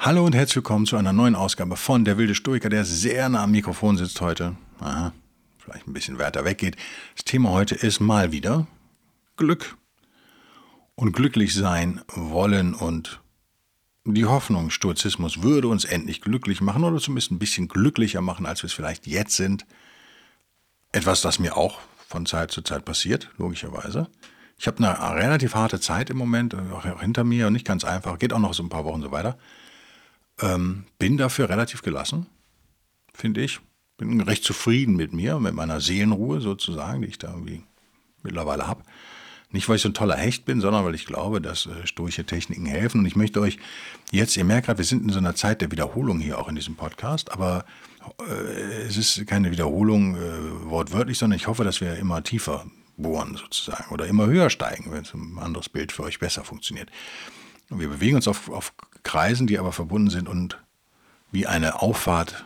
Hallo und herzlich willkommen zu einer neuen Ausgabe von Der wilde Stoiker, der sehr nah am Mikrofon sitzt heute. Aha, vielleicht ein bisschen weiter weggeht. Das Thema heute ist mal wieder Glück. Und glücklich sein wollen und die Hoffnung, Stoizismus würde uns endlich glücklich machen oder zumindest ein bisschen glücklicher machen, als wir es vielleicht jetzt sind. Etwas, das mir auch von Zeit zu Zeit passiert, logischerweise. Ich habe eine relativ harte Zeit im Moment, auch hinter mir und nicht ganz einfach, geht auch noch so ein paar Wochen so weiter. Ähm, bin dafür relativ gelassen, finde ich. Bin recht zufrieden mit mir, mit meiner Seelenruhe sozusagen, die ich da irgendwie mittlerweile habe. Nicht, weil ich so ein toller Hecht bin, sondern weil ich glaube, dass äh, stoische Techniken helfen. Und ich möchte euch jetzt, ihr merkt gerade, wir sind in so einer Zeit der Wiederholung hier auch in diesem Podcast, aber äh, es ist keine Wiederholung äh, wortwörtlich, sondern ich hoffe, dass wir immer tiefer bohren sozusagen oder immer höher steigen, wenn es ein anderes Bild für euch besser funktioniert. Und wir bewegen uns auf, auf Kreisen, die aber verbunden sind und wie eine Auffahrt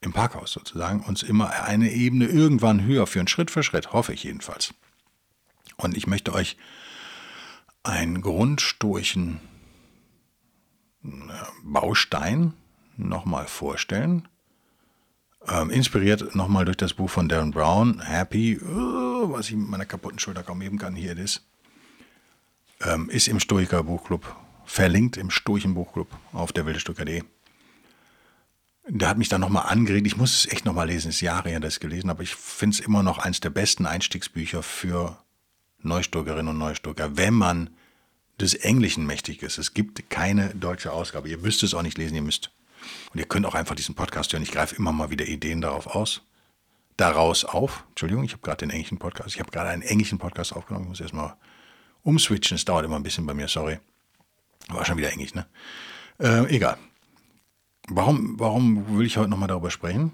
im Parkhaus sozusagen uns immer eine Ebene irgendwann höher führen, Schritt für Schritt, hoffe ich jedenfalls. Und ich möchte euch einen grundstoischen Baustein nochmal vorstellen. Ähm, inspiriert nochmal durch das Buch von Darren Brown, Happy, oh, was ich mit meiner kaputten Schulter kaum heben kann, hier ist, ähm, ist im Stoiker Buchclub verlinkt im Sturchen Buchclub auf der wildestucker.de. Da hat mich dann nochmal angeregt. Ich muss es echt nochmal lesen. Es ist Jahre her, dass ich es gelesen habe. Ich finde es immer noch eines der besten Einstiegsbücher für Neustürkerinnen und Neustürker, wenn man des Englischen mächtig ist. Es gibt keine deutsche Ausgabe. Ihr müsst es auch nicht lesen, ihr müsst. Und ihr könnt auch einfach diesen Podcast hören. Ich greife immer mal wieder Ideen darauf aus. Daraus auf. Entschuldigung, ich habe gerade den englischen Podcast. Ich habe gerade einen englischen Podcast aufgenommen. Ich muss erstmal umswitchen. Es dauert immer ein bisschen bei mir, sorry. War schon wieder englisch, ne? Äh, egal. Warum, warum will ich heute nochmal darüber sprechen?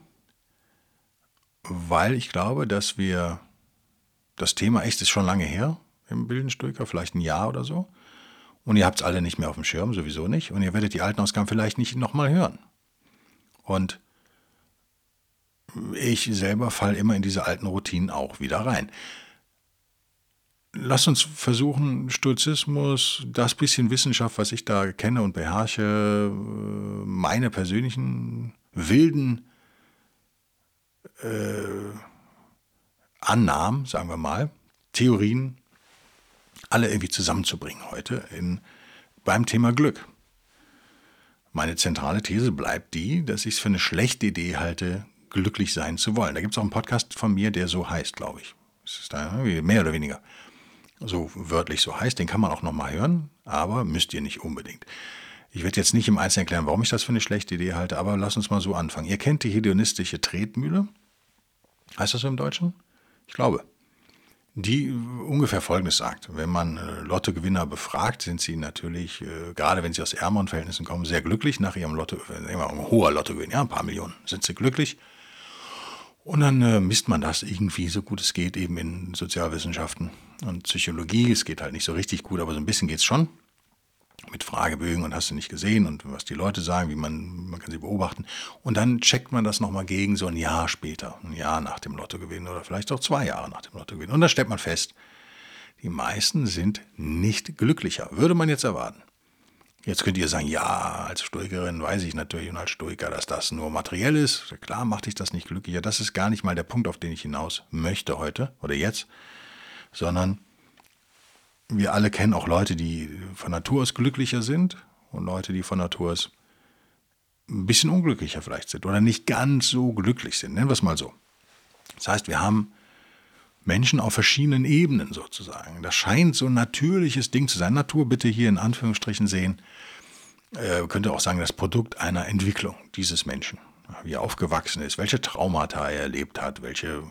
Weil ich glaube, dass wir das Thema echt ist schon lange her im Bildenstücker, vielleicht ein Jahr oder so. Und ihr habt es alle nicht mehr auf dem Schirm, sowieso nicht. Und ihr werdet die alten Ausgaben vielleicht nicht nochmal hören. Und ich selber falle immer in diese alten Routinen auch wieder rein lass uns versuchen, Stoizismus, das bisschen Wissenschaft, was ich da kenne und beherrsche, meine persönlichen wilden äh, Annahmen, sagen wir mal, Theorien, alle irgendwie zusammenzubringen heute in, beim Thema Glück. Meine zentrale These bleibt die, dass ich es für eine schlechte Idee halte, glücklich sein zu wollen. Da gibt es auch einen Podcast von mir, der so heißt, glaube ich. Das ist da mehr oder weniger so wörtlich so heißt, den kann man auch nochmal hören, aber müsst ihr nicht unbedingt. Ich werde jetzt nicht im Einzelnen erklären, warum ich das für eine schlechte Idee halte, aber lass uns mal so anfangen. Ihr kennt die hedonistische Tretmühle. Heißt das so im Deutschen? Ich glaube. Die ungefähr Folgendes sagt. Wenn man äh, Lottogewinner befragt, sind sie natürlich, äh, gerade wenn sie aus ärmeren Verhältnissen kommen, sehr glücklich nach ihrem Lotto, äh, ein hoher Lottogewinn, ja, ein paar Millionen, sind sie glücklich. Und dann misst man das irgendwie so gut es geht eben in Sozialwissenschaften und Psychologie. Es geht halt nicht so richtig gut, aber so ein bisschen geht es schon. Mit Fragebögen und hast du nicht gesehen und was die Leute sagen, wie man, man kann sie beobachten. Und dann checkt man das nochmal gegen so ein Jahr später, ein Jahr nach dem Lottogewinn oder vielleicht auch zwei Jahre nach dem Lottogewinn. Und da stellt man fest, die meisten sind nicht glücklicher, würde man jetzt erwarten. Jetzt könnt ihr sagen, ja, als Stoikerin weiß ich natürlich und als Stoiker, dass das nur materiell ist. Klar macht dich das nicht glücklicher. Das ist gar nicht mal der Punkt, auf den ich hinaus möchte heute oder jetzt, sondern wir alle kennen auch Leute, die von Natur aus glücklicher sind und Leute, die von Natur aus ein bisschen unglücklicher vielleicht sind oder nicht ganz so glücklich sind. Nennen wir es mal so. Das heißt, wir haben Menschen auf verschiedenen Ebenen sozusagen. Das scheint so ein natürliches Ding zu sein. Natur bitte hier in Anführungsstrichen sehen. Äh, könnte auch sagen, das Produkt einer Entwicklung dieses Menschen. Wie er aufgewachsen ist, welche Traumata er erlebt hat, welche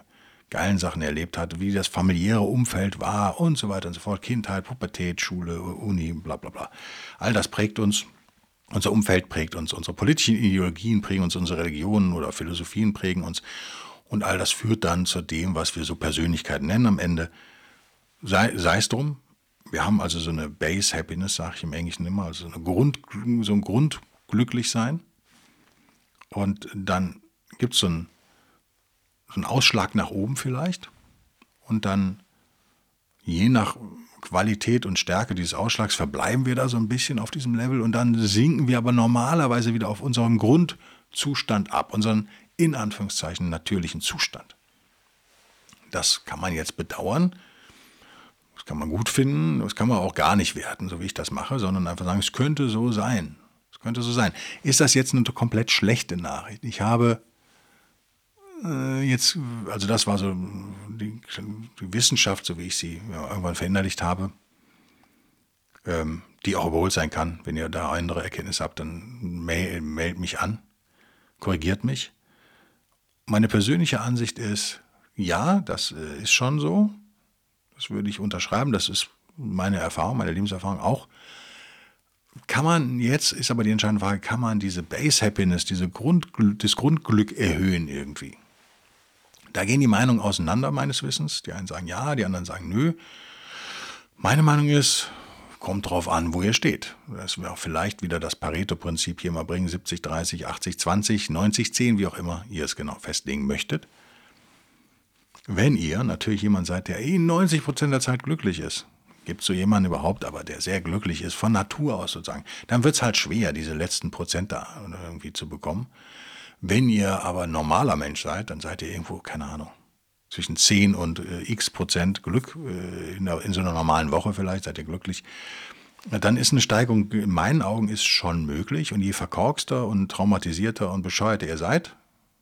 geilen Sachen erlebt hat, wie das familiäre Umfeld war und so weiter und so fort. Kindheit, Pubertät, Schule, Uni, bla bla bla. All das prägt uns. Unser Umfeld prägt uns, unsere politischen Ideologien prägen uns, unsere Religionen oder Philosophien prägen uns. Und all das führt dann zu dem, was wir so Persönlichkeit nennen am Ende. Sei, es drum, wir haben also so eine Base Happiness, sage ich im Englischen immer, also eine Grund, so ein Grundglücklichsein. Und dann gibt es so einen, so einen Ausschlag nach oben vielleicht. Und dann, je nach Qualität und Stärke dieses Ausschlags, verbleiben wir da so ein bisschen auf diesem Level. Und dann sinken wir aber normalerweise wieder auf unseren Grundzustand ab, unseren in Anführungszeichen natürlichen Zustand. Das kann man jetzt bedauern. Das kann man gut finden, das kann man auch gar nicht werten, so wie ich das mache, sondern einfach sagen, es könnte so sein. Es könnte so sein. Ist das jetzt eine komplett schlechte Nachricht? Ich habe jetzt, also das war so die, die, Wissenschaft, so wie ich sie ja, irgendwann verinnerlicht habe, ähm, die auch überholt sein kann. Wenn ihr da andere Erkenntnisse habt, dann mail, mich an, korrigiert mich. Meine persönliche Ansicht ist, ja, das äh, ist schon so. Das würde ich unterschreiben. Das ist meine Erfahrung, meine Lebenserfahrung auch. Kann man jetzt, ist aber die entscheidende Frage, kann man diese Base Happiness, diese Grund, das Grundglück erhöhen irgendwie? Da gehen die Meinungen auseinander, meines Wissens. Die einen sagen ja, die anderen sagen nö. Meine Meinung ist, kommt drauf an, wo ihr steht. Das auch vielleicht wieder das Pareto-Prinzip hier mal bringen, 70, 30, 80, 20, 90, 10, wie auch immer ihr es genau festlegen möchtet. Wenn ihr natürlich jemand seid, der eh 90 Prozent der Zeit glücklich ist, gibt es so jemanden überhaupt, aber der sehr glücklich ist, von Natur aus sozusagen, dann wird es halt schwer, diese letzten Prozent da irgendwie zu bekommen. Wenn ihr aber normaler Mensch seid, dann seid ihr irgendwo, keine Ahnung, zwischen 10 und äh, x Prozent Glück, äh, in, der, in, so einer normalen Woche vielleicht, seid ihr glücklich. Dann ist eine Steigerung in meinen Augen ist schon möglich. Und je verkorkster und traumatisierter und bescheuerter ihr seid,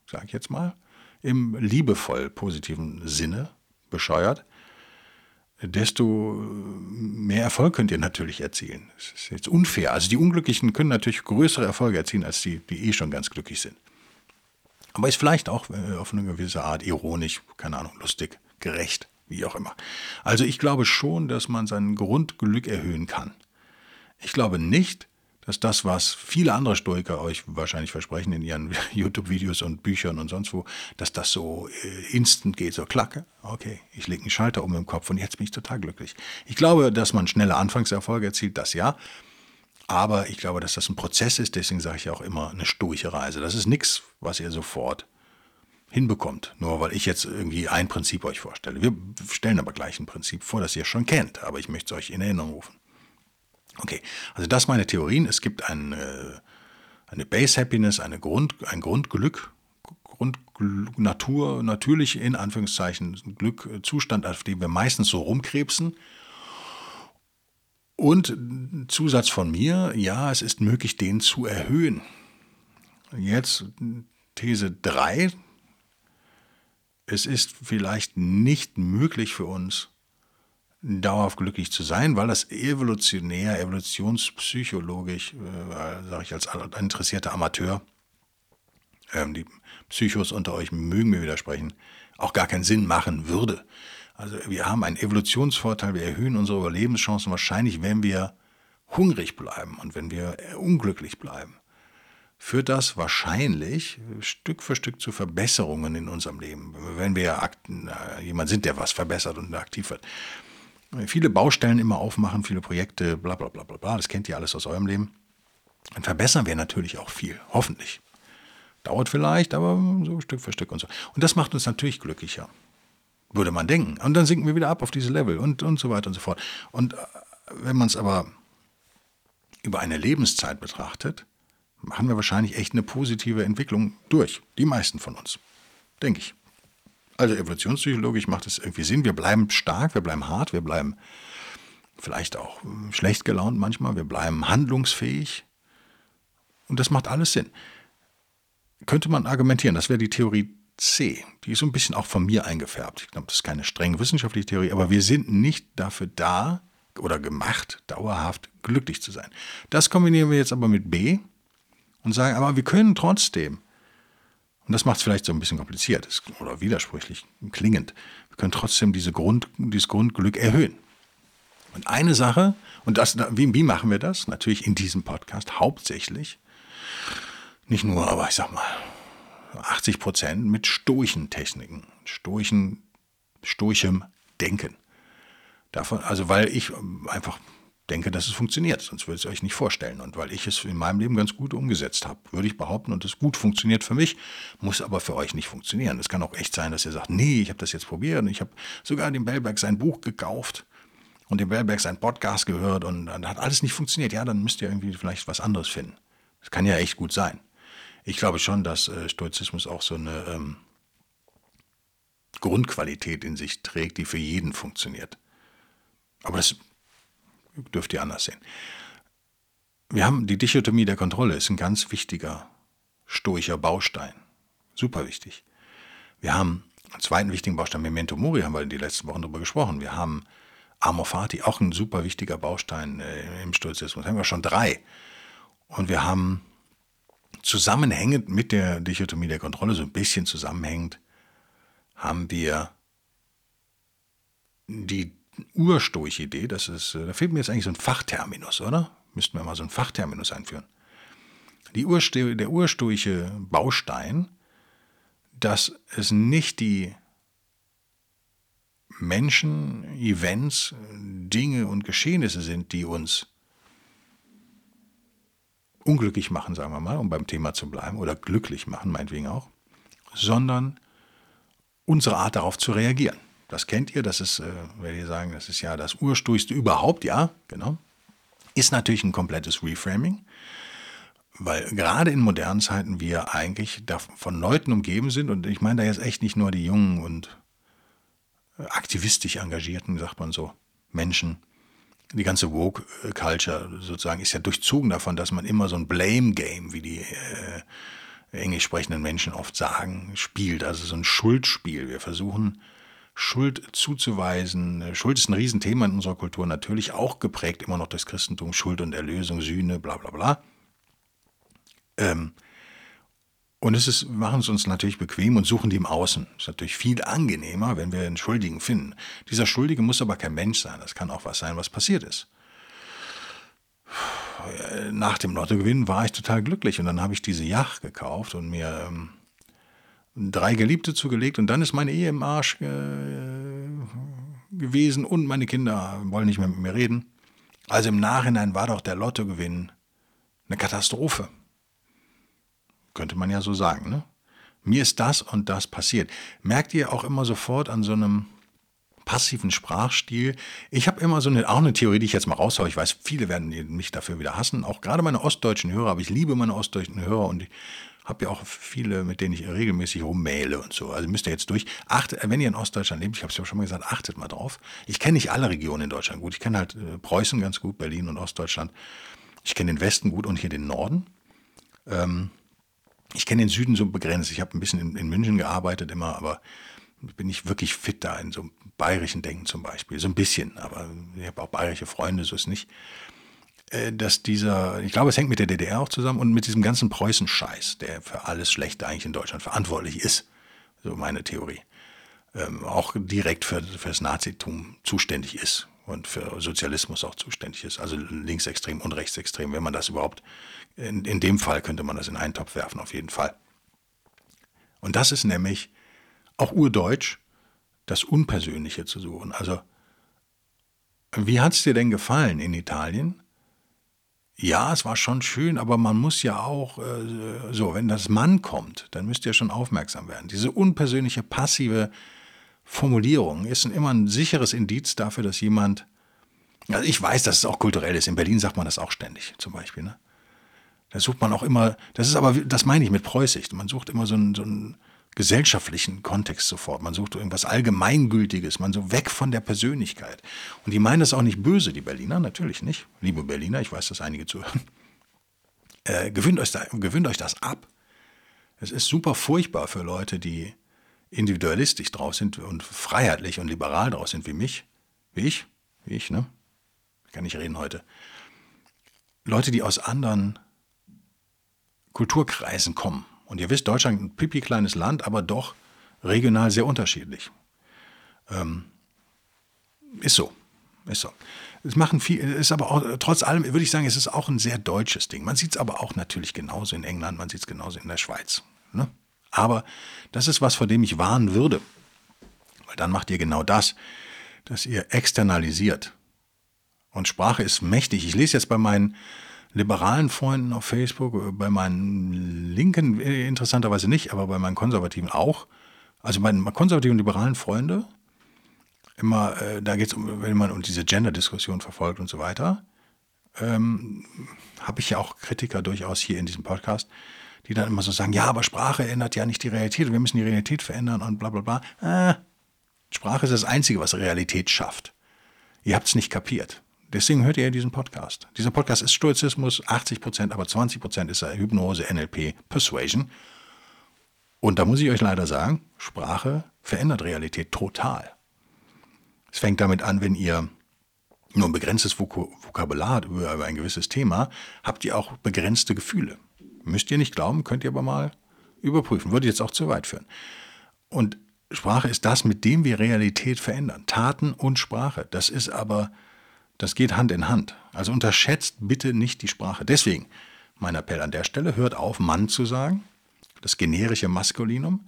sage ich jetzt mal, im liebevoll positiven Sinne bescheuert, desto mehr Erfolg könnt ihr natürlich erzielen. Das ist jetzt unfair. Also die Unglücklichen können natürlich größere Erfolge erzielen als die, die eh schon ganz glücklich sind. Aber ist vielleicht auch äh, auf eine gewisse Art ironisch, keine Ahnung, lustig, gerecht, wie auch immer. Also ich glaube schon, dass man sein Grundglück erhöhen kann. Ich glaube nicht, dass das, was viele andere Stoiker euch wahrscheinlich versprechen in ihren YouTube-Videos und Büchern und sonst wo, dass das so äh, instant geht, so klacke, okay, ich lege einen Schalter um im Kopf und jetzt bin ich total glücklich. Ich glaube, dass man schnelle Anfangserfolge erzielt, das ja, aber ich glaube, dass das ein Prozess ist, deswegen sage ich auch immer eine stoische Reise. Das ist nichts, was ihr sofort hinbekommt, nur weil ich jetzt irgendwie ein Prinzip euch vorstelle. Wir stellen aber gleich ein Prinzip vor, das ihr schon kennt, aber ich möchte es euch in Erinnerung rufen. Okay, also das meine Theorien. Es gibt ein, äh, eine Base Happiness, eine Grund, ein Grundglück, Grundnatur, natürlich in Anführungszeichen Glück, Zustand, auf dem wir meistens so rumkrebsen und Zusatz von mir, ja, es ist möglich, den zu erhöhen. Jetzt These 3. Es ist vielleicht nicht möglich für uns, dauerhaft glücklich zu sein, weil das evolutionär, evolutionspsychologisch, äh, sage ich als interessierter Amateur, ähm, die Psychos unter euch mögen mir widersprechen, auch gar keinen Sinn machen würde. Also wir haben einen Evolutionsvorteil, wir erhöhen unsere Überlebenschancen wahrscheinlich, wenn wir hungrig bleiben und wenn wir unglücklich bleiben. Führt das wahrscheinlich Stück für Stück zu Verbesserungen in unserem Leben, wenn wir jemand sind, der was verbessert und aktiv wird. Viele Baustellen immer aufmachen, viele Projekte, bla bla bla bla bla, das kennt ihr alles aus eurem Leben. Dann verbessern wir natürlich auch viel, hoffentlich. Dauert vielleicht, aber so Stück für Stück und so. Und das macht uns natürlich glücklicher würde man denken. Und dann sinken wir wieder ab auf diese Level und, und so weiter und so fort. Und äh, wenn man es aber über eine Lebenszeit betrachtet, machen wir wahrscheinlich echt eine positive Entwicklung durch. Die meisten von uns, denke ich. Also evolutionspsychologisch macht es irgendwie Sinn. Wir bleiben stark, wir bleiben hart, wir bleiben vielleicht auch äh, schlecht gelaunt manchmal, wir bleiben handlungsfähig. Und das macht alles Sinn. Könnte man argumentieren, das wäre die Theorie C. Die ist so ein bisschen auch von mir eingefärbt. Ich glaube, das ist keine strenge wissenschaftliche Theorie, aber wir sind nicht dafür da oder gemacht, dauerhaft glücklich zu sein. Das kombinieren wir jetzt aber mit B und sagen, aber wir können trotzdem Und das macht es vielleicht so ein bisschen kompliziert oder widersprüchlich klingend. Wir können trotzdem diese Grund, dieses Grundglück erhöhen. Und eine Sache, und das, wie, wie machen wir das? Natürlich in diesem Podcast hauptsächlich, nicht nur, aber ich sag mal, 80 Prozent mit stoischen Techniken, stoischen, stoichem Denken. Davon, also weil ich einfach denke, dass es funktioniert, sonst würde ich es euch nicht vorstellen. Und weil ich es in meinem Leben ganz gut umgesetzt habe, würde ich behaupten, und es gut funktioniert für mich, muss aber für euch nicht funktionieren. Es kann auch echt sein, dass ihr sagt, nee, ich habe das jetzt probiert und ich habe sogar dem Bellberg sein Buch gekauft und dem Bellberg sein Podcast gehört und dann hat alles nicht funktioniert. Ja, dann müsst ihr irgendwie vielleicht was anderes finden. Das kann ja echt gut sein. Ich glaube schon, dass äh, Stoizismus auch so eine ähm, Grundqualität in sich trägt, die für jeden funktioniert. Aber das dürft ihr anders sehen. Wir haben die Dichotomie der Kontrolle, ist ein ganz wichtiger stoischer Baustein. Super wichtig. Wir haben einen zweiten wichtigen Baustein, Memento Mori, haben wir in den letzten Wochen darüber gesprochen. Wir haben Amor Fati, auch ein super wichtiger Baustein äh, im Stoizismus. Haben wir schon drei. Und wir haben zusammenhängend mit der Dichotomie der Kontrolle, so ein bisschen zusammenhängend, haben wir die Urstoich-Idee, das ist, äh, da fehlt mir jetzt eigentlich so ein Fachterminus, oder? Müssten wir mal so ein Fachterminus einführen. Die Ursto der urstoische Baustein, dass es nicht die Menschen, Events, Dinge und Geschehnisse sind, die uns unglücklich machen, sagen wir mal, um beim Thema zu bleiben, oder glücklich machen, meinetwegen auch, sondern unsere Art darauf zu reagieren. Das kennt ihr, das ist, äh, werde ich sagen, das ist ja das Urstoichste überhaupt, ja, genau. Ist natürlich ein komplettes Reframing, weil gerade in modernen Zeiten wir eigentlich von Leuten umgeben sind und ich meine da jetzt echt nicht nur die jungen und äh, aktivistisch engagierten, sagt man so, Menschen. Die ganze Woke-Culture sozusagen ist ja durchzogen davon, dass man immer so ein Blame-Game, wie die äh, englisch sprechenden Menschen oft sagen, spielt. Also so ein Schuldspiel. Wir versuchen Schuld zuzuweisen. Schuld ist ein Riesenthema in unserer Kultur, natürlich auch geprägt immer noch durchs Christentum, Schuld und Erlösung, Sühne, bla bla bla. Ähm, und es ist, machen es uns natürlich bequem und suchen die im Außen. Es ist natürlich viel angenehmer, wenn wir einen Schuldigen finden. Dieser Schuldige muss aber kein Mensch sein. Das kann auch was sein, was passiert ist. Nach dem Lottogewinn war ich total glücklich und dann habe ich diese Yacht gekauft und mir ähm, drei Geliebte zugelegt und dann ist meine Ehe im Arsch äh, gewesen und meine Kinder wollen nicht mehr mit mir reden. Also im Nachhinein war doch der Lottogewinn eine Katastrophe. Könnte man ja so sagen, ne? Mir ist das und das passiert. Merkt ihr auch immer sofort an so einem passiven Sprachstil. Ich habe immer so eine, auch eine Theorie, die ich jetzt mal raushaue. Ich weiß, viele werden mich dafür wieder hassen. Auch gerade meine ostdeutschen Hörer, aber ich liebe meine ostdeutschen Hörer und ich habe ja auch viele, mit denen ich regelmäßig rummähle und so. Also müsst ihr jetzt durch. Achtet, wenn ihr in Ostdeutschland lebt, ich habe es ja schon mal gesagt, achtet mal drauf. Ich kenne nicht alle Regionen in Deutschland gut. Ich kenne halt äh, Preußen ganz gut, Berlin und Ostdeutschland. Ich kenne den Westen gut und hier den Norden. Ähm, ich kenne den Süden so begrenzt. Ich habe ein bisschen in, in, München gearbeitet immer, aber bin ich wirklich fit da in so bayerischen Denken zum Beispiel. So ein bisschen, aber ich habe auch bayerische Freunde, so ist nicht. Äh, dass dieser, ich glaube, es hängt mit der DDR auch zusammen und mit diesem ganzen Preußen-Scheiß, der für alles Schlechte eigentlich in Deutschland verantwortlich ist. So meine Theorie. Ähm, auch direkt für, für das Nazitum zuständig ist und für Sozialismus auch zuständig ist. Also linksextrem und rechtsextrem, wenn man das überhaupt, in, in dem Fall könnte man das in einen Topf werfen, auf jeden Fall. Und das ist nämlich auch urdeutsch, das Unpersönliche zu suchen. Also, wie hat es dir denn gefallen in Italien? Ja, es war schon schön, aber man muss ja auch, äh, so, wenn das Mann kommt, dann müsst ihr schon aufmerksam werden. Diese unpersönliche, passive Formulierung ist immer ein sicheres Indiz dafür, dass jemand, also ich weiß, dass es auch kulturell ist. In Berlin sagt man das auch ständig, zum Beispiel. Ne? Da sucht man auch immer, das ist aber, das meine ich mit Preußig, man sucht immer so ein, so ein gesellschaftlichen Kontext sofort. Man sucht irgendwas Allgemeingültiges, man so weg von der Persönlichkeit. Und die meinen das auch nicht böse, die Berliner, natürlich nicht. Liebe Berliner, ich weiß, dass einige zuhören. Äh, gewöhnt, euch da, gewöhnt euch das ab. Es ist super furchtbar für Leute, die individualistisch drauf sind und freiheitlich und liberal drauf sind wie mich. Wie ich? Wie ich, ne? Ich kann nicht reden heute. Leute, die aus anderen Kulturkreisen kommen Und ihr wisst, Deutschland ein pipi kleines Land, aber doch regional sehr unterschiedlich. Ähm, ist so. Ist so. Es machen viel, ist aber auch, trotz allem würde ich sagen, es ist auch ein sehr deutsches Ding. Man sieht es aber auch natürlich genauso in England, man sieht es genauso in der Schweiz. Ne? Aber das ist was, vor dem ich warnen würde. Weil dann macht ihr genau das, dass ihr externalisiert. Und Sprache ist mächtig. Ich lese jetzt bei meinen liberalen Freunden auf Facebook, bei meinen Linken interessanterweise nicht, aber bei meinen Konservativen auch. Also meine konservativen und liberalen Freunde, immer, äh, da geht es um, wenn man um diese Gender-Diskussion verfolgt und so weiter, ähm, habe ich ja auch Kritiker durchaus hier in diesem Podcast, die dann immer so sagen, ja, aber Sprache ändert ja nicht die Realität, wir müssen die Realität verändern und bla bla bla. Äh, Sprache ist das Einzige, was Realität schafft. Ihr habt es nicht kapiert. Deswegen hört ihr diesen Podcast. Dieser Podcast ist Stoizismus, 80 Prozent, aber 20 Prozent ist Hypnose, NLP, Persuasion. Und da muss ich euch leider sagen, Sprache verändert Realität total. Es fängt damit an, wenn ihr nur ein begrenztes Vokabular habt über ein gewisses Thema, habt ihr auch begrenzte Gefühle. Müsst ihr nicht glauben, könnt ihr aber mal überprüfen. Würde jetzt auch zu weit führen. Und Sprache ist das, mit dem wir Realität verändern. Taten und Sprache. Das ist aber, das geht Hand in Hand. Also unterschätzt bitte nicht die Sprache. Deswegen mein Appell an der Stelle, hört auf, Mann zu sagen, das generische Maskulinum.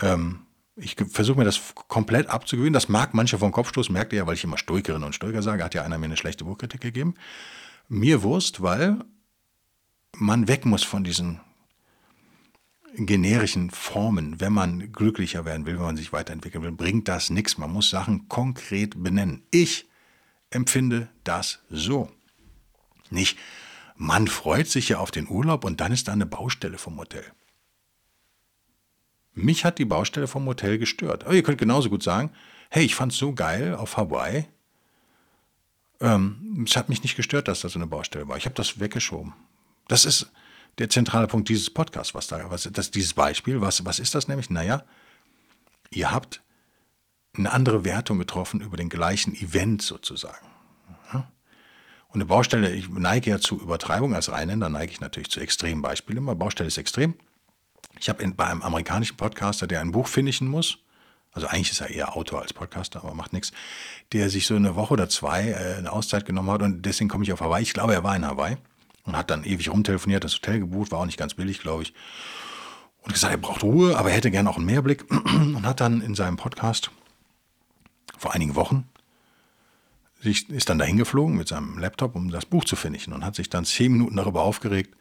Ähm, ich versuche mir das komplett abzugewöhnen. Das mag manche vom Kopfstoß, merkt ihr ja, weil ich immer Stoikerin und Stoiker sage, hat ja einer mir eine schlechte Buchkritik gegeben. Mir Wurst, weil man weg muss von diesen generischen Formen, wenn man glücklicher werden will, wenn man sich weiterentwickeln will, bringt das nichts. Man muss Sachen konkret benennen. Ich empfinde das so. Nicht, man freut sich ja auf den Urlaub und dann ist da eine Baustelle vom Hotel. Mich hat die Baustelle vom Hotel gestört. Aber ihr könnt genauso gut sagen, hey, ich fand es so geil auf Hawaii. Ähm, es hat mich nicht gestört, dass da so eine Baustelle war. Ich habe das weggeschoben. Das ist der zentrale Punkt dieses Podcasts, was da, was, das, dieses Beispiel, was, was ist das nämlich? Naja, ihr habt eine andere Wertung getroffen über den gleichen Event sozusagen. Und eine Baustelle, ich neige ja zu Übertreibung als Rheinländer, neige ich natürlich zu extremen Beispielen. Immer Baustelle ist extrem. Ich habe bei einem amerikanischen Podcaster, der ein Buch finishen muss, also eigentlich ist er eher Autor als Podcaster, aber macht nichts, der sich so eine Woche oder zwei äh, eine Auszeit genommen hat und deswegen komme ich auf Hawaii. Ich glaube, er war in Hawaii und hat dann ewig rumtelefoniert, das Hotel gebucht, war auch nicht ganz billig, glaube ich. Und gesagt, er braucht Ruhe, aber er hätte gerne auch einen Mehrblick und hat dann in seinem Podcast vor einigen Wochen sich, ist dann dahin geflogen mit seinem Laptop, um das Buch zu finishen und hat sich dann zehn Minuten darüber aufgeregt,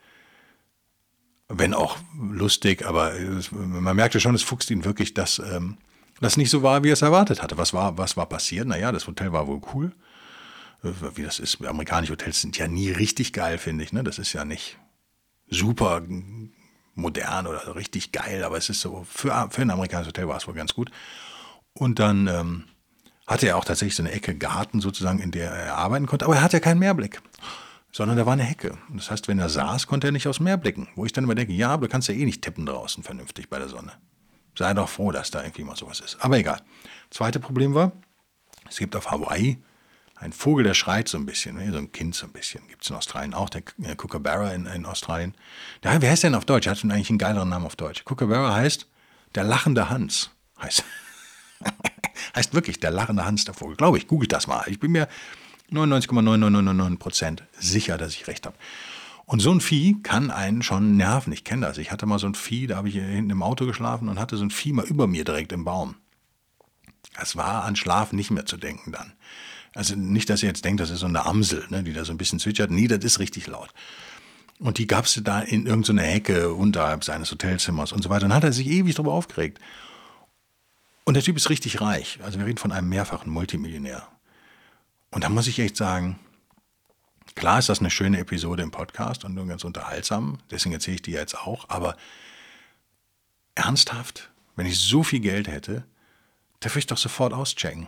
wenn auch lustig, aber man merkte schon, es fuchst ihn wirklich, dass ähm, das nicht so war, wie er es erwartet hatte. Was war, was war passiert? Naja, das Hotel war wohl cool. Wie das ist, amerikanische Hotels sind ja nie richtig geil, finde ich. Ne? Das ist ja nicht super modern oder richtig geil, aber es ist so, für, für ein amerikanisches Hotel war es wohl ganz gut. Und dann ähm, hatte er auch tatsächlich so eine Ecke Garten sozusagen, in der er arbeiten konnte, aber er hatte ja keinen Mehrblick sondern da war eine Hecke. Das heißt, wenn er saß, konnte er nicht aufs Meer blicken. Wo ich dann immer denke, ja, aber du kannst ja eh nicht tippen draußen vernünftig bei der Sonne. Sei doch froh, dass da irgendwie mal sowas ist. Aber egal. Zweite Problem war, es gibt auf Hawaii einen Vogel, der schreit so ein bisschen, so ein Kind so ein bisschen. Gibt es in Australien auch, der Kookaburra in, in Australien. Der, wer heißt der denn auf Deutsch? Hat eigentlich einen geileren Namen auf Deutsch. Kookaburra heißt der lachende Hans. Heißt, heißt wirklich der lachende Hans, der Vogel. Glaube ich, googelt das mal. Ich bin mir 99,9999 Prozent sicher, dass ich recht habe. Und so ein Vieh kann einen schon nerven. Ich kenne das. Ich hatte mal so ein Vieh, da habe ich hinten im Auto geschlafen und hatte so ein Vieh mal über mir direkt im Baum. Es war an Schlaf nicht mehr zu denken dann. Also nicht, dass ihr jetzt denkt, das ist so eine Amsel, ne, die da so ein bisschen zwitschert. Nee, das ist richtig laut. Und die gab es da in irgendeiner Hecke unterhalb seines Hotelzimmers und so weiter. Und dann hat er sich ewig darüber aufgeregt. Und der Typ ist richtig reich. Also wir reden von einem mehrfachen Multimillionär. Und da muss ich echt sagen, klar ist das eine schöne Episode im Podcast und ganz unterhaltsam, deswegen erzähle ich die jetzt auch, aber ernsthaft, wenn ich so viel Geld hätte, darf ich doch sofort auschecken.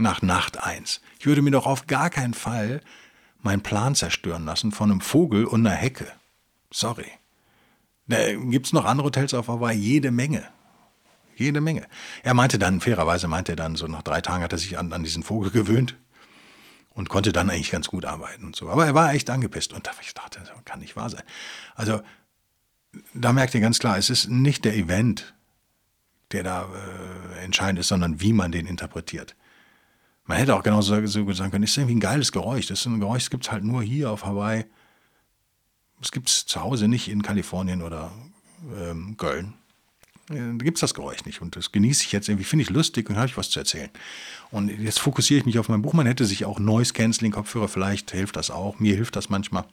Nach Nacht 1. Ich würde mir doch auf gar keinen Fall meinen Plan zerstören lassen von einem Vogel und einer Hecke. Sorry. Da gibt es noch andere Hotels auf Hawaii, jede Menge. Jede Menge. Er meinte dann, fairerweise meinte er dann, so nach drei Tagen hat er sich an, an diesen Vogel gewöhnt und konnte dann eigentlich ganz gut arbeiten und so. Aber er war echt angepisst und ich dachte, das kann nicht wahr sein. Also da merkt ihr ganz klar, es ist nicht der Event, der da äh, entscheidend ist, sondern wie man den interpretiert. Man hätte auch genauso so sagen können, ist irgendwie ein geiles Geräusch. Das ist ein Geräusch, das gibt es halt nur hier auf Hawaii. Es gibt es zu Hause nicht in Kalifornien oder ähm, Köln. Da gibt es das Geräusch nicht. Und das genieße ich jetzt irgendwie, finde ich lustig und habe ich was zu erzählen. Und jetzt fokussiere ich mich auf mein Buch. Man hätte sich auch Noise Canceling Kopfhörer, vielleicht hilft das auch. Mir hilft das manchmal.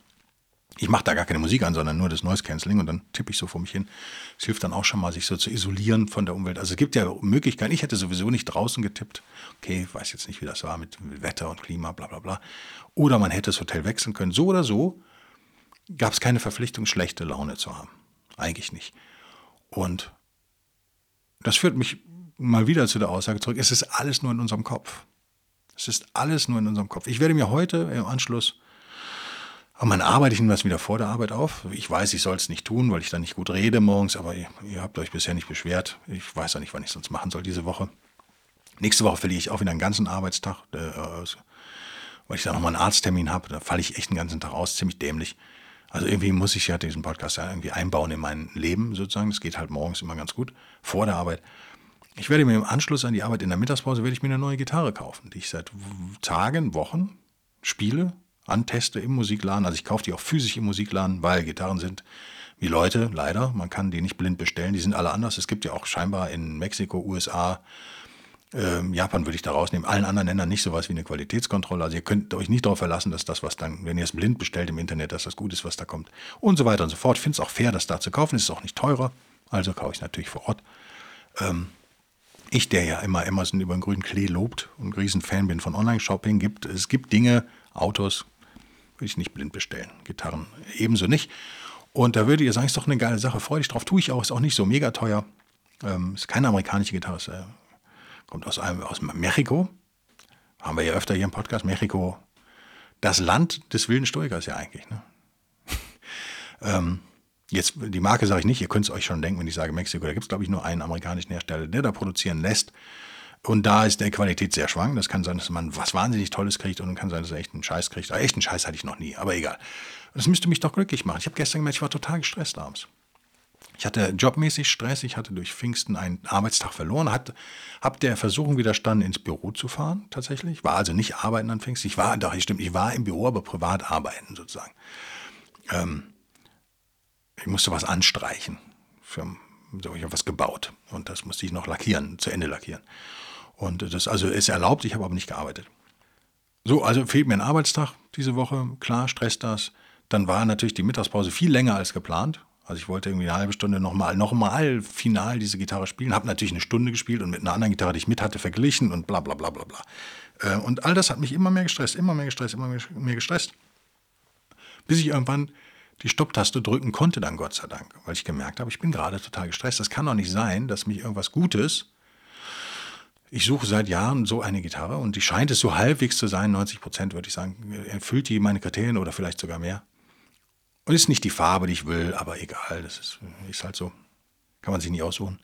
Ich mache da gar keine Musik an, sondern nur das Noise Cancelling und dann tippe ich so vor mich hin. Es hilft dann auch schon mal, sich so zu isolieren von der Umwelt. Also es gibt ja Möglichkeiten. Ich hätte sowieso nicht draußen getippt. Okay, ich weiß jetzt nicht, wie das war mit Wetter und Klima, bla bla bla. Oder man hätte das Hotel wechseln können. So oder so gab es keine Verpflichtung, schlechte Laune zu haben. Eigentlich nicht. Und das führt mich mal wieder zu der Aussage zurück, es ist alles nur in unserem Kopf. Es ist alles nur in unserem Kopf. Ich werde mir heute im Anschluss aber man arbeite ich Ihnen das wieder vor der Arbeit auf. Ich weiß, ich soll es nicht tun, weil ich dann nicht gut rede morgens, aber ihr, ihr habt euch bisher nicht beschwert. Ich weiß ja nicht, wann ich es sonst machen soll diese Woche. Nächste Woche verliere ich auch wieder einen ganzen Arbeitstag, äh, weil ich da nochmal einen Arzttermin habe. Da falle ich echt einen ganzen Tag aus, ziemlich dämlich. Also irgendwie muss ich ja diesen Podcast ja irgendwie einbauen in mein Leben sozusagen. Das geht halt morgens immer ganz gut, vor der Arbeit. Ich werde mir im Anschluss an die Arbeit in der Mittagspause werde ich mir eine neue Gitarre kaufen, die ich seit Tagen, Wochen spiele anteste im Musikladen. Also ich kaufe die auch physisch im Musikladen, weil Gitarren sind wie Leute, leider. Man kann die nicht blind bestellen. Die sind alle anders. Es gibt ja auch scheinbar in Mexiko, USA, äh, Japan würde ich da rausnehmen, allen anderen Ländern nicht sowas wie eine Qualitätskontrolle. Also ihr könnt euch nicht darauf verlassen, dass das, was dann, wenn ihr es blind bestellt im Internet, dass das gut ist, was da kommt. Und so weiter und so fort. Ich finde es auch fair, das da zu kaufen. Es ist auch nicht teurer. Also kaufe ich natürlich vor Ort. Ähm, ich, der ja immer Amazon über den grünen Klee lobt und ein Riesenfan bin von Online-Shopping, gibt es gibt Dinge, Autos, würde ich nicht blind bestellen. Gitarren ebenso nicht. Und da würde ihr sagen, ist doch eine geile Sache, freu dich drauf, tue ich auch, ist auch nicht so mega teuer. Ähm, ist keine amerikanische Gitarre, ist, äh, kommt aus, einem, aus Mexiko. Haben wir ja öfter hier im Podcast. Mexiko, das Land des wilden Stoikers ja eigentlich. Ne? ähm, jetzt, die Marke sage ich nicht, ihr könnt es euch schon denken, wenn ich sage Mexiko. Da gibt es, glaube ich, nur einen amerikanischen Hersteller, der da produzieren lässt. Und da ist der Qualität sehr schwankend. Das kann sein, dass man was wahnsinnig Tolles kriegt und kann sein, dass er echt einen Scheiß kriegt. Aber echten Scheiß hatte ich noch nie, aber egal. Das müsste mich doch glücklich machen. Ich habe gestern gemerkt, ich war total gestresst abends. Ich hatte jobmäßig Stress, ich hatte durch Pfingsten einen Arbeitstag verloren, habe der Versuchung widerstanden, ins Büro zu fahren, tatsächlich. War also nicht arbeiten an Pfingsten. Ich war, doch, stimmt, ich war im Büro, aber privat arbeiten sozusagen. Ähm, ich musste was anstreichen. Für, so, ich habe was gebaut und das musste ich noch lackieren, zu Ende lackieren. Und das also ist erlaubt, ich habe aber nicht gearbeitet. So, also fehlt mir ein Arbeitstag diese Woche, klar, stresst das. Dann war natürlich die Mittagspause viel länger als geplant. Also ich wollte irgendwie eine halbe Stunde nochmal, nochmal final diese Gitarre spielen. Habe natürlich eine Stunde gespielt und mit einer anderen Gitarre, die ich mit hatte, verglichen und bla bla bla bla bla. Äh, und all das hat mich immer mehr gestresst, immer mehr gestresst, immer mehr gestresst. Bis ich irgendwann die Stopptaste drücken konnte, dann Gott sei Dank. Weil ich gemerkt habe, ich bin gerade total gestresst. Das kann doch nicht sein, dass mich irgendwas Gutes ich suche seit Jahren so eine Gitarre und die scheint es so halbwegs zu sein, 90 Prozent würde ich sagen, erfüllt die meine Kriterien oder vielleicht sogar mehr. Und ist nicht die Farbe, die ich will, aber egal, das ist, ist halt so. Kann man sich nicht aussuchen.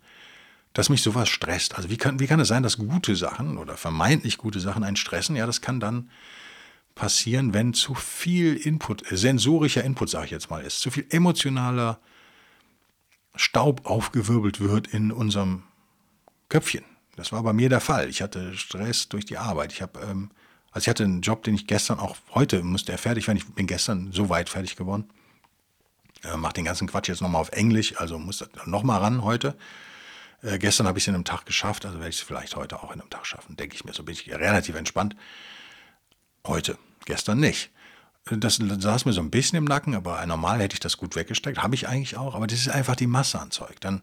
Dass mich sowas stresst. Also wie kann, wie kann es sein, dass gute Sachen oder vermeintlich gute Sachen einen stressen? Ja, das kann dann passieren, wenn zu viel Input, sensorischer Input, sage ich jetzt mal, ist, zu viel emotionaler Staub aufgewirbelt wird in unserem Köpfchen. Das war bei mir der Fall. Ich hatte Stress durch die Arbeit. Ich habe, ähm, also ich hatte einen Job, den ich gestern auch heute musste er fertig werden. Ich bin gestern so weit fertig geworden. Äh, mach den ganzen Quatsch jetzt nochmal auf Englisch, also muss nochmal ran heute. Äh, gestern habe ich es in einem Tag geschafft, also werde ich es vielleicht heute auch in einem Tag schaffen, denke ich mir. So bin ich relativ entspannt. Heute, gestern nicht. Das saß mir so ein bisschen im Nacken, aber normal hätte ich das gut weggesteckt. Habe ich eigentlich auch, aber das ist einfach die Masse an Zeug. Dann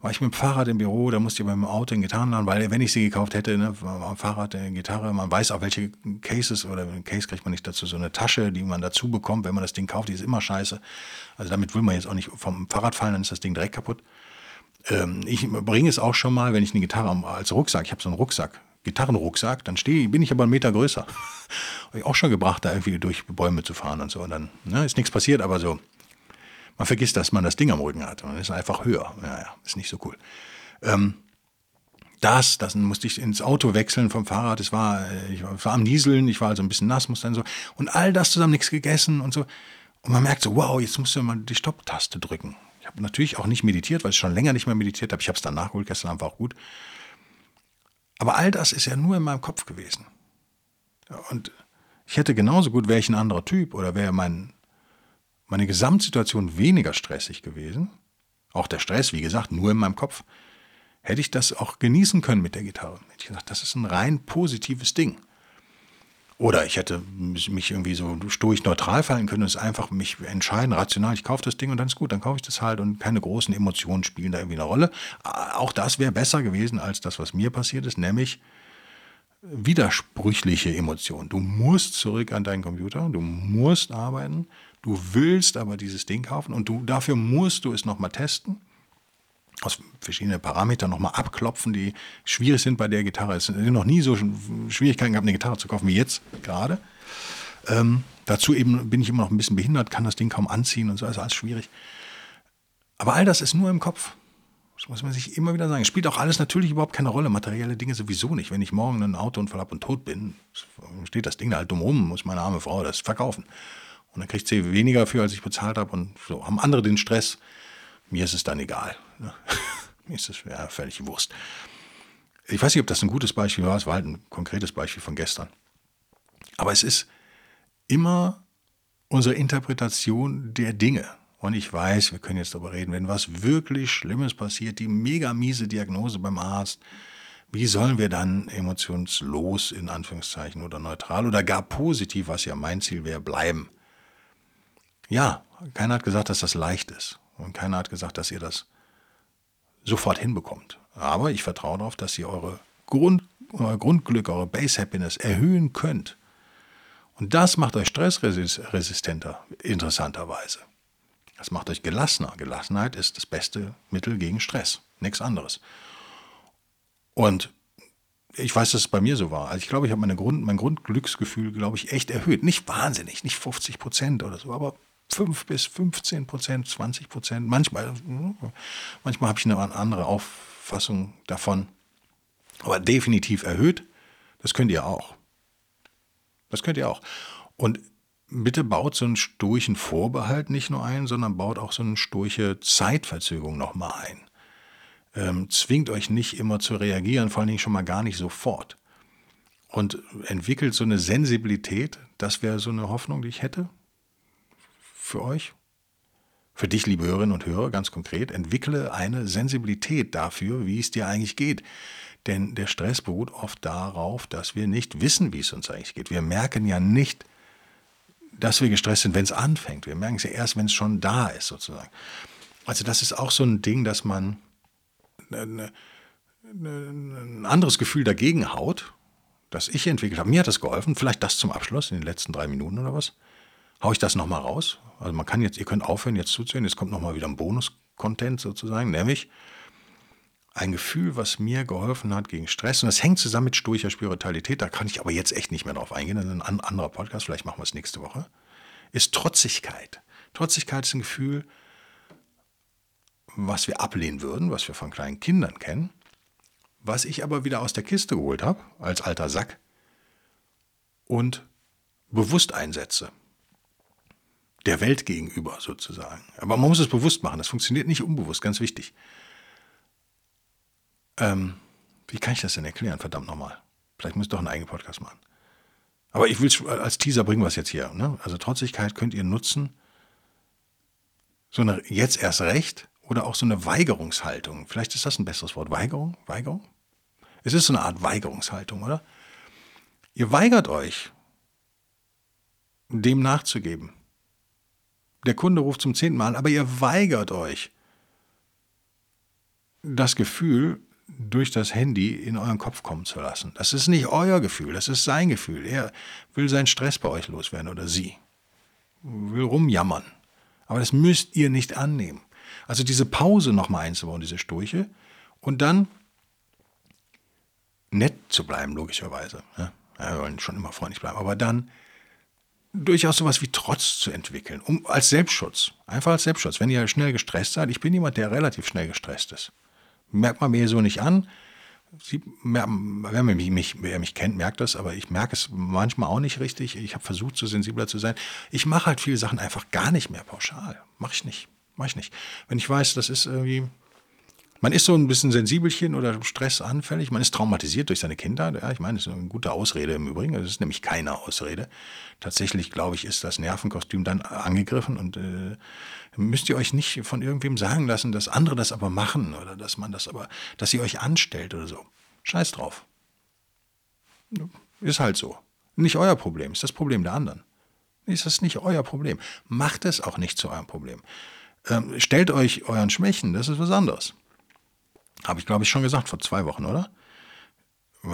war ich mit dem Fahrrad im Büro, da musste ich beim Auto in Gitarrenladen, weil wenn ich sie gekauft hätte, ne, Fahrrad, eine Gitarre, man weiß auch, welche Cases oder ein Case kriegt man nicht dazu, so eine Tasche, die man dazu bekommt, wenn man das Ding kauft, die ist immer scheiße. Also damit will man jetzt auch nicht vom Fahrrad fallen, dann ist das Ding direkt kaputt. Ähm, ich bringe es auch schon mal, wenn ich eine Gitarre als Rucksack, ich habe so einen Rucksack, Gitarrenrucksack, dann stehe, bin ich aber einen Meter größer. Habe ich auch schon gebracht, da irgendwie durch Bäume zu fahren und so. Und dann ne, ist nichts passiert, aber so man vergisst, dass man das Ding am Rücken hat. Man ist einfach höher. Naja, ist nicht so cool. Ähm, das, das musste ich ins Auto wechseln vom Fahrrad. Es war, äh, ich war am Nieseln, ich war also ein bisschen nass, musste dann so. Und all das zusammen nichts gegessen und so. Und man merkt so, wow, jetzt musst du mal die Stopptaste drücken. Ich habe natürlich auch nicht meditiert, weil ich schon länger nicht mehr meditiert habe. Ich habe es dann nachgeholt, gestern Abend war auch gut. Aber all das ist ja nur in meinem Kopf gewesen. Und ich hätte genauso gut, wäre ich ein anderer Typ oder wäre mein, meine Gesamtsituation weniger stressig gewesen, auch der Stress, wie gesagt, nur in meinem Kopf, hätte ich das auch genießen können mit der Gitarre. Hätte ich gesagt, das ist ein rein positives Ding. Oder ich hätte mich irgendwie so stoisch neutral fallen können und es einfach mich entscheiden, rational, ich kaufe das Ding und dann ist gut, dann kaufe ich das halt und keine großen Emotionen spielen da irgendwie eine Rolle. Auch das wäre besser gewesen als das, was mir passiert ist, nämlich widersprüchliche Emotionen. Du musst zurück an deinen Computer, du musst arbeiten, du willst aber dieses Ding kaufen und du, dafür musst du es nochmal testen aus verschiedenen Parametern nochmal abklopfen, die schwierig sind bei der Gitarre. Es sind noch nie so Schwierigkeiten gehabt, eine Gitarre zu kaufen wie jetzt gerade. Ähm, dazu eben bin ich immer noch ein bisschen behindert, kann das Ding kaum anziehen und so, ist alles schwierig. Aber all das ist nur im Kopf. Das muss man sich immer wieder sagen. Spielt auch alles natürlich überhaupt keine Rolle. Materielle Dinge sowieso nicht. Wenn ich morgen einen Autounfall habe und tot bin, steht das Ding da halt dumm rum, muss meine arme Frau das verkaufen. Und dann kriegt sie weniger für, als ich bezahlt habe. Und so haben andere den Stress. Mir ist es dann egal. Mir ist es ja, völlig Wurst. Ich weiß nicht, ob das ein gutes Beispiel war. Es war halt ein konkretes Beispiel von gestern. Aber es ist immer unsere Interpretation der Dinge. Und ich weiß, wir können jetzt darüber reden, wenn was wirklich Schlimmes passiert, die mega miese Diagnose beim Arzt, wie sollen wir dann emotionslos in Anführungszeichen oder neutral oder gar positiv, was ja mein Ziel wäre, bleiben? Ja, keiner hat gesagt, dass das leicht ist. Und keiner hat gesagt, dass ihr das sofort hinbekommt. Aber ich vertraue darauf, dass ihr eure Grund, euer Grundglück, eure Base Happiness erhöhen könnt. Und das macht euch stressresistenter, interessanterweise. Das macht euch gelassener. Gelassenheit ist das beste Mittel gegen Stress. Nichts anderes. Und ich weiß, dass es bei mir so war. Also ich glaube, ich habe Grund, mein Grundglücksgefühl, glaube ich, echt erhöht. Nicht wahnsinnig, nicht 50 Prozent oder so, aber 5 bis 15 Prozent, 20 Prozent. Manchmal, manchmal habe ich eine andere Auffassung davon. Aber definitiv erhöht, das könnt ihr auch. Das könnt ihr auch. Und bitte baut so einen sturchen Vorbehalt nicht nur ein, sondern baut auch so eine sturche Zeitverzögerung nochmal ein. Ähm, zwingt euch nicht immer zu reagieren, vor allen Dingen schon mal gar nicht sofort. Und entwickelt so eine Sensibilität, das wäre so eine Hoffnung, die ich hätte, für euch, für dich, liebe Hörerinnen und Hörer, ganz konkret, entwickle eine Sensibilität dafür, wie es dir eigentlich geht. Denn der Stress beruht oft darauf, dass wir nicht wissen, wie es uns eigentlich geht. Wir merken ja nicht, dass wir gestresst sind, wenn es anfängt. Wir merken es ja erst, wenn es schon da ist, sozusagen. Also das ist auch so ein Ding, dass man eine, eine, ein anderes Gefühl dagegen haut, das ich entwickelt habe. Mir hat das geholfen, vielleicht das zum Abschluss in den letzten drei Minuten oder was. Hau ich das nochmal raus? Also man kann jetzt, ihr könnt aufhören, jetzt zuzuhören. Jetzt kommt nochmal wieder ein Bonus-Content sozusagen, nämlich ein Gefühl, was mir geholfen hat gegen Stress. Und das hängt zusammen mit stoischer Spiritualität. Da kann ich aber jetzt echt nicht mehr drauf eingehen. Das ist ein anderer Podcast. Vielleicht machen wir es nächste Woche. Ist Trotzigkeit. Trotzigkeit ist ein Gefühl, was wir ablehnen würden, was wir von kleinen Kindern kennen, was ich aber wieder aus der Kiste geholt habe, als alter Sack, und bewusst einsetze der Welt gegenüber sozusagen. Aber man muss es bewusst machen. Das funktioniert nicht unbewusst, ganz wichtig. Ähm, wie kann ich das denn erklären? Verdammt nochmal. Vielleicht muss ich doch einen eigenen Podcast machen. Aber ich will als Teaser bringen es jetzt hier. Ne? Also Trotzigkeit könnt ihr nutzen. So eine jetzt erst recht oder auch so eine Weigerungshaltung. Vielleicht ist das ein besseres Wort. Weigerung? Weigerung? Es ist so eine Art Weigerungshaltung, oder? Ihr weigert euch, dem nachzugeben. Der Kunde ruft zum zehnten Mal, aber ihr weigert euch, das Gefühl durch das Handy in euren Kopf kommen zu lassen. Das ist nicht euer Gefühl, das ist sein Gefühl. Er will seinen Stress bei euch loswerden oder sie. Will rumjammern. Aber das müsst ihr nicht annehmen. Also diese Pause nochmal einzubauen, diese Sturche, und dann nett zu bleiben, logischerweise. Ja, wir wollen schon immer freundlich bleiben, aber dann durchaus sowas wie Trotz zu entwickeln, um als Selbstschutz, einfach als Selbstschutz. Wenn ihr schnell gestresst seid, ich bin jemand, der relativ schnell gestresst ist. Merkt man mir so nicht an. Sie, wer, mich, mich, wer mich kennt, merkt das, aber ich merke es manchmal auch nicht richtig. Ich habe versucht, so sensibler zu sein. Ich mache halt viele Sachen einfach gar nicht mehr pauschal. Mache ich nicht. Mach ich nicht. Wenn ich weiß, das ist irgendwie, man ist so ein bisschen sensibelchen oder stressanfällig, man ist traumatisiert durch seine Kindheit. Ja, ich meine, das ist eine gute Ausrede im Übrigen. Das ist nämlich keine Ausrede. Tatsächlich, glaube ich, ist das Nervenkostüm dann angegriffen und äh, müsst ihr euch nicht von irgendwem sagen lassen, dass andere das aber machen oder dass man das aber, dass ihr euch anstellt oder so. Scheiß drauf. Ist halt so. Nicht euer Problem, ist das Problem der anderen. Ist das nicht euer Problem. Macht es auch nicht zu eurem Problem. Ähm, stellt euch euren Schwächen, das ist was anderes. Habe ich, glaube ich, schon gesagt vor zwei Wochen, oder?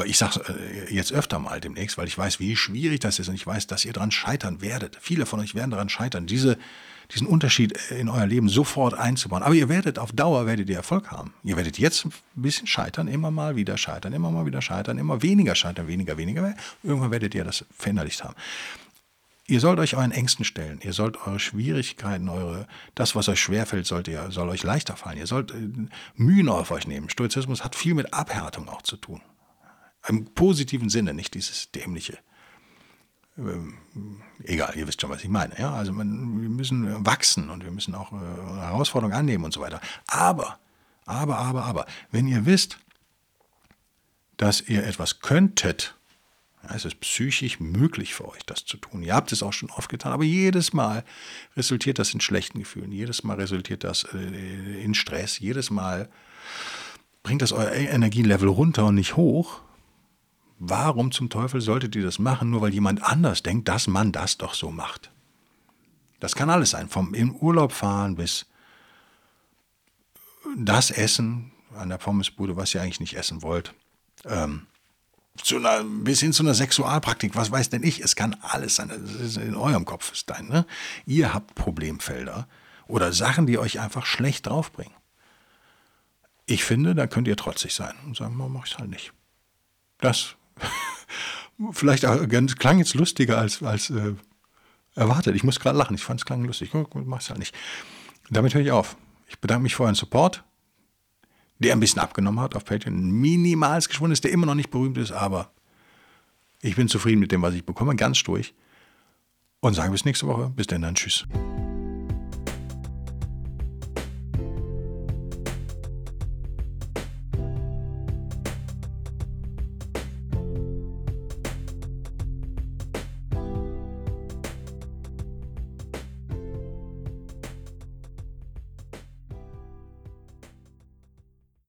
Ich sage äh, jetzt öfter mal demnächst, weil ich weiß, wie schwierig das ist und ich weiß, dass ihr daran scheitern werdet. Viele von euch werden daran scheitern, diese, diesen Unterschied in euer Leben sofort einzubauen. Aber ihr werdet auf Dauer werdet ihr Erfolg haben. Ihr werdet jetzt ein bisschen scheitern, immer mal wieder scheitern, immer mal wieder scheitern, immer weniger scheitern, weniger, weniger. Irgendwann werdet ihr das verinnerlicht haben. Ihr sollt euch euren Ängsten stellen. Ihr sollt eure Schwierigkeiten, eure, das, was euch schwerfällt, sollt ihr, soll euch leichter fallen. Ihr sollt äh, Mühen auf euch nehmen. Stoizismus hat viel mit Abhärtung auch zu tun. Im positiven Sinne, nicht dieses dämliche. Ähm, egal, ihr wisst schon, was ich meine. Ja? Also man, wir müssen wachsen und wir müssen auch äh, Herausforderungen annehmen und so weiter. Aber, aber, aber, aber, wenn ihr wisst, dass ihr etwas könntet, ja, es ist psychisch möglich für euch, das zu tun. Ihr habt es auch schon oft getan, aber jedes Mal resultiert das in schlechten Gefühlen. Jedes Mal resultiert das äh, in Stress. Jedes Mal bringt das euer Energielevel runter und nicht hoch. Warum zum Teufel solltet ihr das machen, nur weil jemand anders denkt, dass man das doch so macht? Das kann alles sein, vom in Urlaub fahren bis das Essen an der Pommesbude, was ihr eigentlich nicht essen wollt. Ähm, einer, bis hin zu einer Sexualpraktik, was weiß denn ich? Es kann alles sein. In eurem Kopf ist dein. Ne? Ihr habt Problemfelder oder Sachen, die euch einfach schlecht draufbringen. Ich finde, da könnt ihr trotzig sein und sagen, man macht es halt nicht. Das vielleicht auch, klang jetzt lustiger als, als äh, erwartet. Ich muss gerade lachen. Ich fand es klang lustig. Mach es halt nicht. Damit höre ich auf. Ich bedanke mich für euren Support der ein bisschen abgenommen hat auf Patreon, minimals geschwunden ist, der immer noch nicht berühmt ist, aber ich bin zufrieden mit dem, was ich bekomme, ganz durch. Und sage bis nächste Woche. Bis dann, dann tschüss.